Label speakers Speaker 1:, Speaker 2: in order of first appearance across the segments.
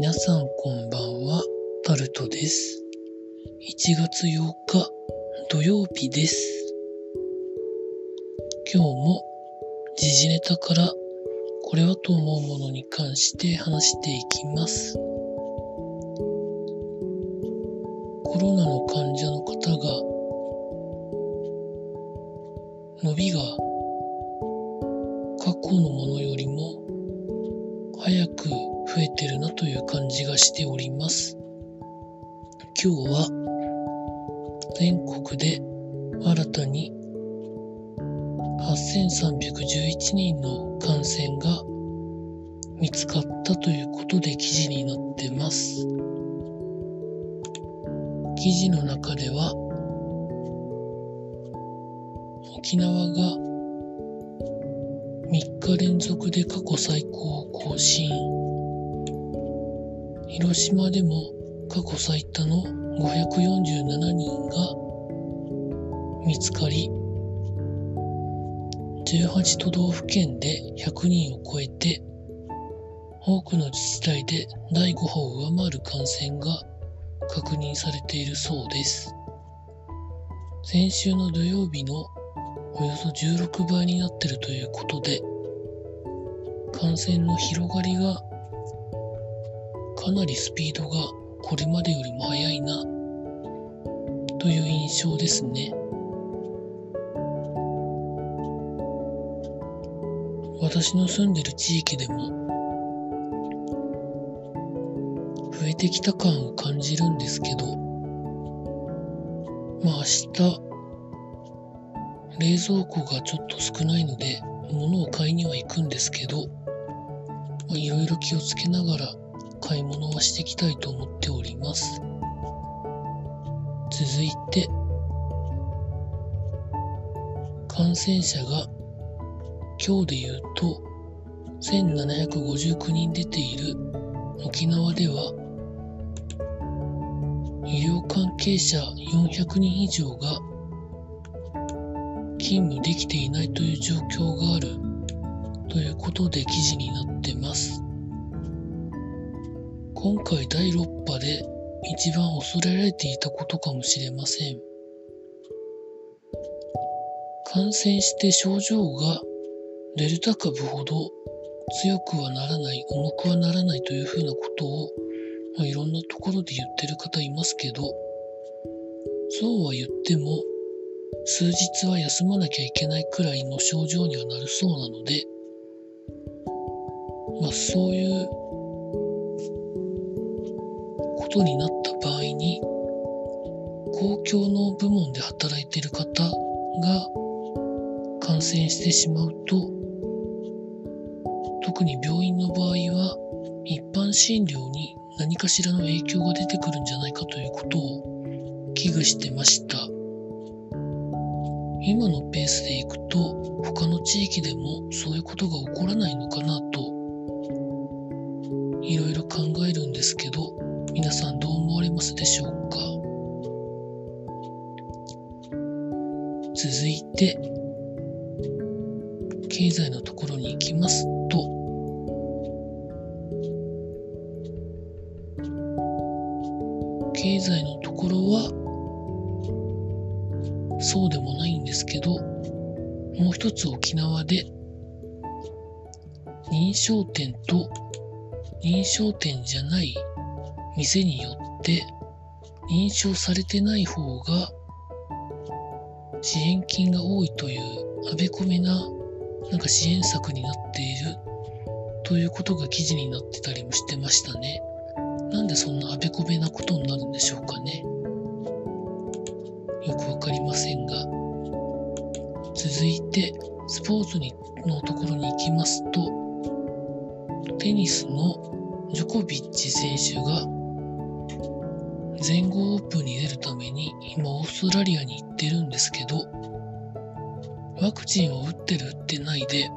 Speaker 1: 皆さんこんばんは、タルトです。1月8日土曜日です。今日も時事ネタからこれはと思うものに関して話していきます。コロナの患者の方が伸びが過去のものよりも早く増えてるなという感じがしております。今日は全国で新たに8311人の感染が見つかったということで記事になってます。記事の中では沖縄が3日連続で過去最高を更新広島でも過去最多の547人が見つかり18都道府県で100人を超えて多くの自治体で第5波を上回る感染が確認されているそうです。先週の土曜日のおよそ16倍になっているということで感染の広がりがかなりスピードがこれまでよりも速いなという印象ですね。私の住んでる地域でも増えてきた感を感じるんですけどまあ明日冷蔵庫がちょっと少ないので物を買いには行くんですけどいろいろ気をつけながら買い物はしていきたいと思っております続いて感染者が今日で言うと1759人出ている沖縄では医療関係者400人以上が勤務できていないという状況があるということで記事になってます。今回第6波で一番恐れられていたことかもしれません。感染して症状がデルタ株ほど強くはならない、重くはならないというふうなことを、まあ、いろんなところで言ってる方いますけど、そうは言っても、数日は休まなきゃいけないくらいの症状にはなるそうなので、まあそういうことになった場合に、公共の部門で働いている方が感染してしまうと、特に病院の場合は一般診療に何かしらの影響が出てくるんじゃないかということを危惧してました。今のペースでいくと他の地域でもそういうことが起こらないのかなといろいろ考えるんですけど皆さんどう思われますでしょうか？続いて経済のところに行きますと。経済のところはそうでもないんですけど、もう一つ沖縄で、認証店と認証店じゃない店によって、認証されてない方が支援金が多いというあべこめななんか支援策になっているということが記事になってたりもしてましたね。なんでそんなあべこべなことになるんでしょうかね。よくわかりませんが続いてスポーツにのところに行きますとテニスのジョコビッチ選手が全豪オープンに出るために今オーストラリアに行ってるんですけどワクチンを打ってる打ってないで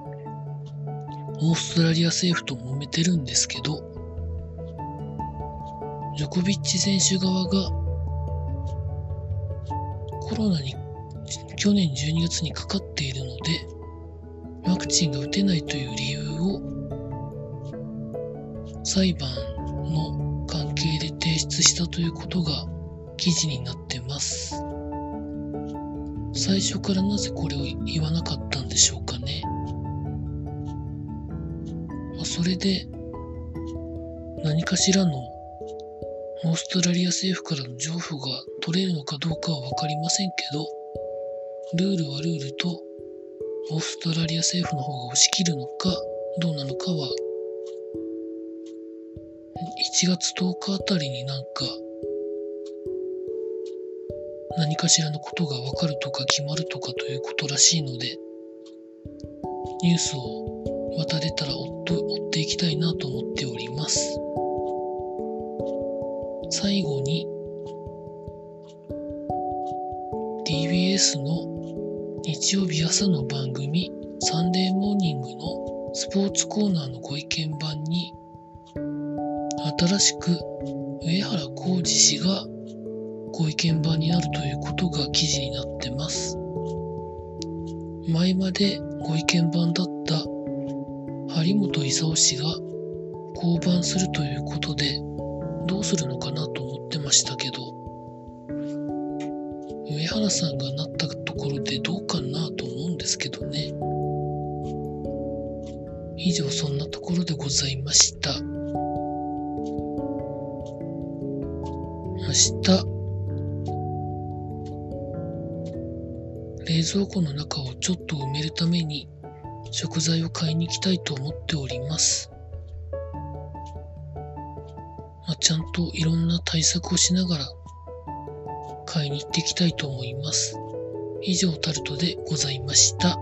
Speaker 1: オーストラリア政府と揉めてるんですけどジョコビッチ選手側がコロナに去年12月にかかっているので、ワクチンが打てないという理由を裁判の提出したということが記事になってます。最初からなぜこれを言わなかったんでしょうかね。まあ、それで何かしらのオーストラリア政府からの情報が取れるのかどうかはわかりませんけど、ルールはルールとオーストラリア政府の方が押し切るのかどうなのかは月10日あたりになんか何かしらのことがわかるとか決まるとかということらしいのでニュースをまた出たら追っていきたいなと思っております。最後に TBS の日曜日朝の番組サンデーモーニングのスポーツコーナーのご意見番に新しく上原浩二氏がご意見番になるということが記事になってます。前までご意見番だった張本勲氏が降板するということでどうするのかなと思ってましたけど、上原さんがなったところでどうかなと思うんですけどね。以上そんなところでございました。明日、冷蔵庫の中をちょっと埋めるために食材を買いに行きたいと思っております。まあ、ちゃんといろんな対策をしながら買いに行っていきたいと思います。以上タルトでございました。